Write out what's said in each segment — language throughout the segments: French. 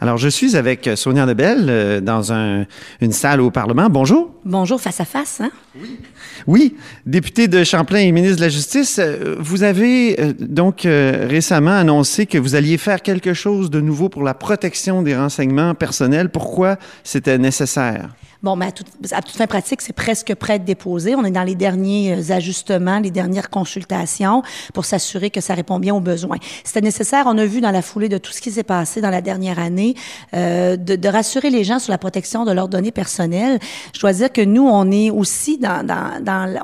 Alors, je suis avec Sonia Lebel euh, dans un, une salle au Parlement. Bonjour. Bonjour, face à face. Hein? Oui. Oui, député de Champlain et ministre de la Justice, euh, vous avez euh, donc récemment annoncé que vous alliez faire quelque chose de nouveau pour la protection des renseignements personnels. Pourquoi c'était nécessaire? Bon, mais à, toute fin pratique, c'est presque prêt à être déposé. On est dans les derniers ajustements, les dernières consultations pour s'assurer que ça répond bien aux besoins. C'était nécessaire. On a vu dans la foulée de tout ce qui s'est passé dans la dernière année euh, de, rassurer les gens sur la protection de leurs données personnelles. Je dois dire que nous, on est aussi dans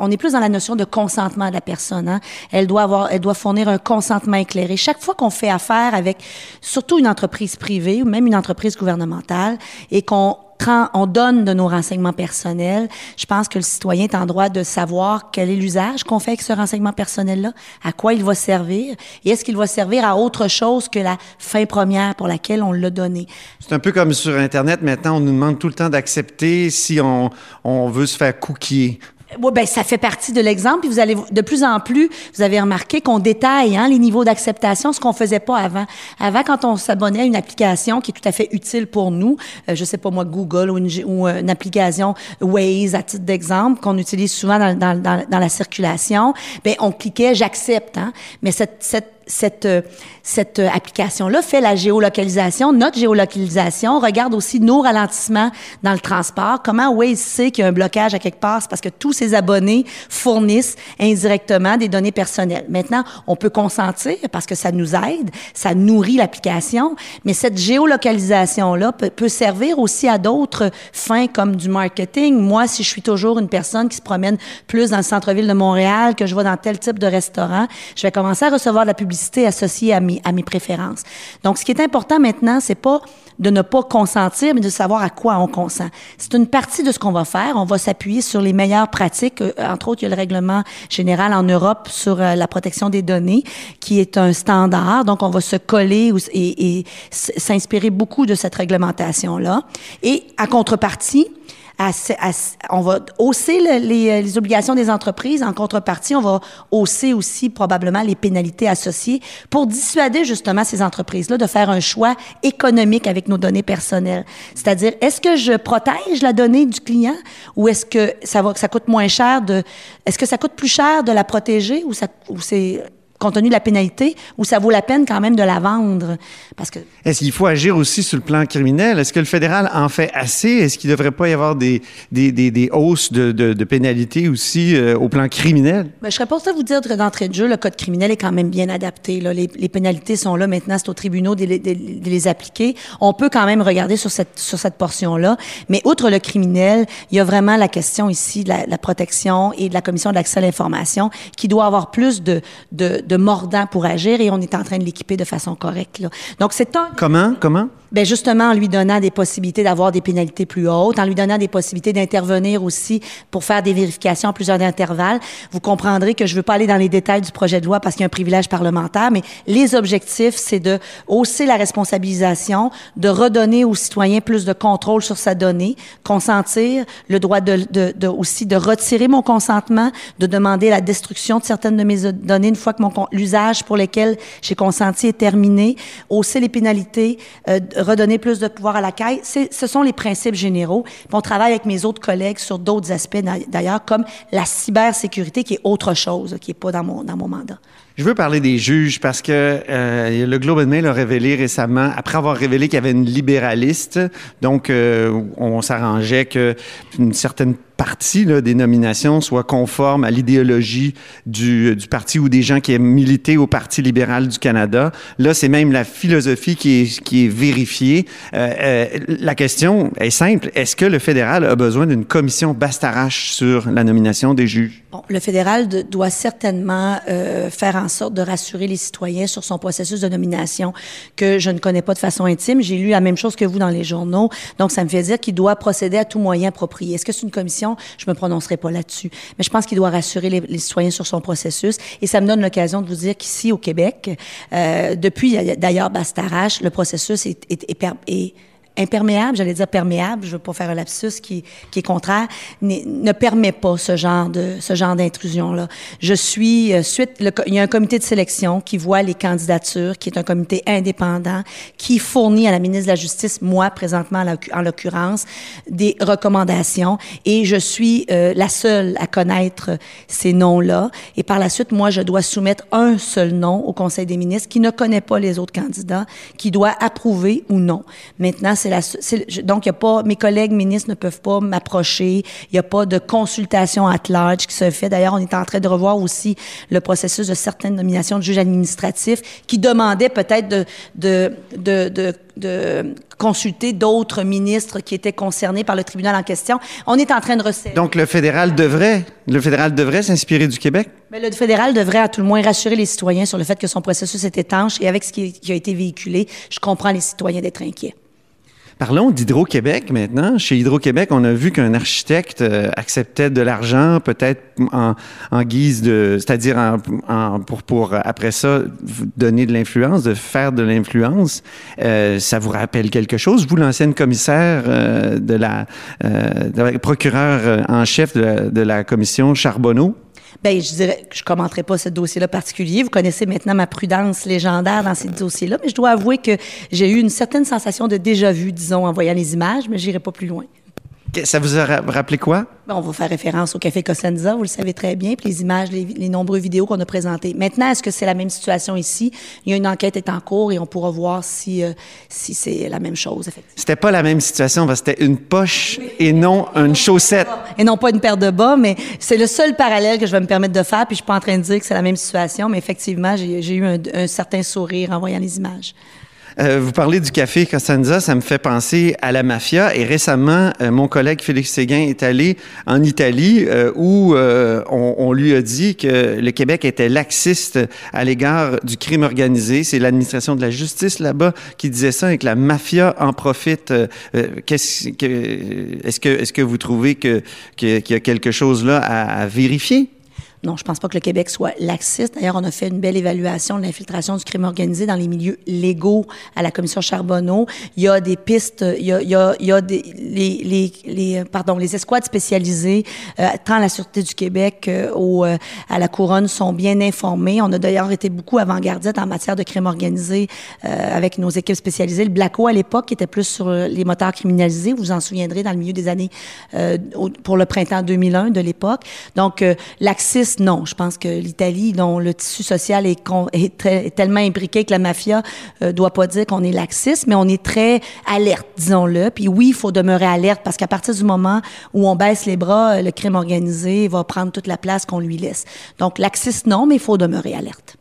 on est plus dans la notion de consentement de la personne. Hein. Elle doit avoir, elle doit fournir un consentement éclairé. Chaque fois qu'on fait affaire avec, surtout une entreprise privée ou même une entreprise gouvernementale, et qu'on on donne de nos renseignements personnels, je pense que le citoyen est en droit de savoir quel est l'usage qu'on fait avec ce renseignement personnel-là, à quoi il va servir, et est-ce qu'il va servir à autre chose que la fin première pour laquelle on l'a donné. C'est un peu comme sur Internet, maintenant, on nous demande tout le temps d'accepter si on, on veut se faire cookier. Oui, ben ça fait partie de l'exemple. Puis vous allez de plus en plus, vous avez remarqué qu'on détaille hein, les niveaux d'acceptation, ce qu'on faisait pas avant. Avant, quand on s'abonnait à une application qui est tout à fait utile pour nous, euh, je sais pas moi Google ou une, euh, application Waze à titre d'exemple qu'on utilise souvent dans, dans, la circulation, ben on cliquait j'accepte. Hein, mais cette, cette cette, euh, euh, application-là fait la géolocalisation, notre géolocalisation, regarde aussi nos ralentissements dans le transport. Comment Waze sait qu'il y a un blocage à quelque part? Parce que tous ses abonnés fournissent indirectement des données personnelles. Maintenant, on peut consentir parce que ça nous aide, ça nourrit l'application, mais cette géolocalisation-là peut, peut servir aussi à d'autres fins comme du marketing. Moi, si je suis toujours une personne qui se promène plus dans le centre-ville de Montréal, que je vais dans tel type de restaurant, je vais commencer à recevoir de la publicité mes, à mes préférences. Donc, ce qui est important maintenant, c'est pas de ne pas consentir, mais de savoir à quoi on consent. C'est une partie de ce qu'on va faire. On va s'appuyer sur les meilleures pratiques. Euh, entre autres, il y a le règlement général en Europe sur euh, la protection des données, qui est un standard. Donc, on va se coller et, et s'inspirer beaucoup de cette réglementation-là. Et à contrepartie, on va hausser les, les, obligations des entreprises. En contrepartie, on va hausser aussi probablement les pénalités associées pour dissuader justement ces entreprises-là de faire un choix économique avec nos données personnelles. C'est-à-dire, est-ce que je protège la donnée du client ou est-ce que ça va, ça coûte moins cher de, est-ce que ça coûte plus cher de la protéger ou ça, ou c'est compte tenu de la pénalité, ou ça vaut la peine quand même de la vendre? Parce que... Est-ce qu'il faut agir aussi sur le plan criminel? Est-ce que le fédéral en fait assez? Est-ce qu'il ne devrait pas y avoir des, des, des, des hausses de, de, de, pénalités aussi euh, au plan criminel? Ben, je serais pas à vous dire que d'entrée de jeu, le code criminel est quand même bien adapté. Là. Les, les pénalités sont là maintenant, c'est aux tribunaux de, les appliquer. On peut quand même regarder sur cette, sur cette portion-là. Mais outre le criminel, il y a vraiment la question ici de la, la protection et de la commission d'accès à l'information qui doit avoir plus de, de de mordant pour agir et on est en train de l'équiper de façon correcte. Là. Donc, c'est un... Comment? Comment? Ben justement en lui donnant des possibilités d'avoir des pénalités plus hautes, en lui donnant des possibilités d'intervenir aussi pour faire des vérifications à plusieurs intervalles. Vous comprendrez que je veux pas aller dans les détails du projet de loi parce qu'il y a un privilège parlementaire, mais les objectifs, c'est de hausser la responsabilisation, de redonner aux citoyens plus de contrôle sur sa donnée, consentir, le droit de, de, de aussi de retirer mon consentement, de demander la destruction de certaines de mes données une fois que mon l'usage pour lequel j'ai consenti est terminé, hausser les pénalités, euh, redonner plus de pouvoir à la caille. Ce sont les principes généraux. On travaille avec mes autres collègues sur d'autres aspects d'ailleurs, comme la cybersécurité, qui est autre chose, qui n'est pas dans mon, dans mon mandat. Je veux parler des juges parce que euh, le Globe and Mail a révélé récemment, après avoir révélé qu'il y avait une libéraliste, donc euh, on s'arrangeait qu'une certaine partie des nominations soit conforme à l'idéologie du, du, parti ou des gens qui aiment milité au Parti libéral du Canada. Là, c'est même la philosophie qui est, vérifiée. Euh, euh, la question est simple. Est-ce que le fédéral a besoin d'une commission bastarache sur la nomination des juges? Le fédéral doit certainement euh, faire en sorte de rassurer les citoyens sur son processus de nomination que je ne connais pas de façon intime. J'ai lu la même chose que vous dans les journaux. Donc, ça me fait dire qu'il doit procéder à tout moyen approprié. Est-ce que c'est une commission je me prononcerai pas là-dessus. Mais je pense qu'il doit rassurer les, citoyens sur son processus. Et ça me donne l'occasion de vous dire qu'ici, au Québec, euh, depuis d'ailleurs Bastarache, le processus est, est, est, est imperméable, j'allais dire perméable, je veux pas faire un lapsus qui, qui est contraire, ne permet pas ce genre de ce genre d'intrusion là. Je suis euh, suite, il y a un comité de sélection qui voit les candidatures, qui est un comité indépendant, qui fournit à la ministre de la Justice, moi présentement en l'occurrence, des recommandations et je suis euh, la seule à connaître ces noms-là. Et par la suite, moi, je dois soumettre un seul nom au Conseil des ministres qui ne connaît pas les autres candidats, qui doit approuver ou non. Maintenant, c'est la, donc il y a pas, mes collègues ministres ne peuvent pas m'approcher. Il n'y a pas de consultation at large qui se fait. D'ailleurs, on est en train de revoir aussi le processus de certaines nominations de juges administratifs qui demandaient peut-être de, de, de, de de consulter d'autres ministres qui étaient concernés par le tribunal en question. On est en train de resserrer. Donc le fédéral devrait, le fédéral devrait s'inspirer du Québec? Mais le fédéral devrait à tout le moins rassurer les citoyens sur le fait que son processus est étanche et avec ce qui a été véhiculé, je comprends les citoyens d'être inquiets. Parlons d'Hydro-Québec maintenant. Chez Hydro-Québec, on a vu qu'un architecte euh, acceptait de l'argent, peut-être en, en, guise de, c'est-à-dire en, pour pour après ça donner de l'influence, de faire de l'influence. Euh, ça vous rappelle quelque chose, vous l'ancienne commissaire euh, de la, euh, de procureur en chef de la, de la commission Charbonneau? Ben, je dirais je commenterai pas ce dossier-là particulier. Vous connaissez maintenant ma prudence légendaire dans ces dossiers-là, mais je dois avouer que j'ai eu une certaine sensation de déjà-vu, disons, en voyant les images, mais j'irai pas plus loin. Ça vous a rappelé quoi? on va faire référence au Café Cosenza, vous le savez très bien, puis les images, les, les nombreuses vidéos qu'on a présentées. Maintenant, est-ce que c'est la même situation ici? Il y a une enquête est en cours et on pourra voir si, euh, si c'est la même chose, effectivement. C'était pas la même situation, parce que c'était une poche et non une chaussette. Et non pas une paire de bas, mais c'est le seul parallèle que je vais me permettre de faire, puis je suis pas en train de dire que c'est la même situation, mais effectivement, j'ai eu un, un certain sourire en voyant les images. Euh, vous parlez du café Costanza, ça me fait penser à la mafia. Et récemment, euh, mon collègue Félix Séguin est allé en Italie euh, où on, on, lui a dit que le Québec était laxiste à l'égard du crime organisé. C'est l'administration de la justice là-bas qui disait ça et que la mafia en profite. Qu'est-ce que, est-ce que, est-ce que vous trouvez que, qu'il y a quelque chose là à vérifier? Non, je pense pas que le Québec soit laxiste. D'ailleurs, on a fait une belle évaluation de l'infiltration du crime organisé dans les milieux légaux à la commission Charbonneau. Il y a des pistes, il y a, il y a, il y a des, les, pardon, les escouades spécialisées, euh, tant à la Sûreté du Québec euh, au, euh, à la Couronne, sont bien informés. On a d'ailleurs été beaucoup avant-gardistes en matière de crime organisé euh, avec nos équipes spécialisées. Le Blacko, à l'époque, était plus sur les moteurs criminalisés. Vous vous en souviendrez dans le milieu des années, euh, pour le printemps 2001 de l'époque. Donc, laxiste non. Je pense que l'Italie, dont le tissu social est, est, tellement imbriqué que la mafia euh, doit pas dire qu'on est laxiste, mais on est très alerte, disons-le. Puis oui, il faut demeurer alerte parce qu'à partir du moment où on baisse les bras, euh, le crime organisé va prendre toute la place qu'on lui laisse. Donc laxiste, non, mais il faut demeurer alerte.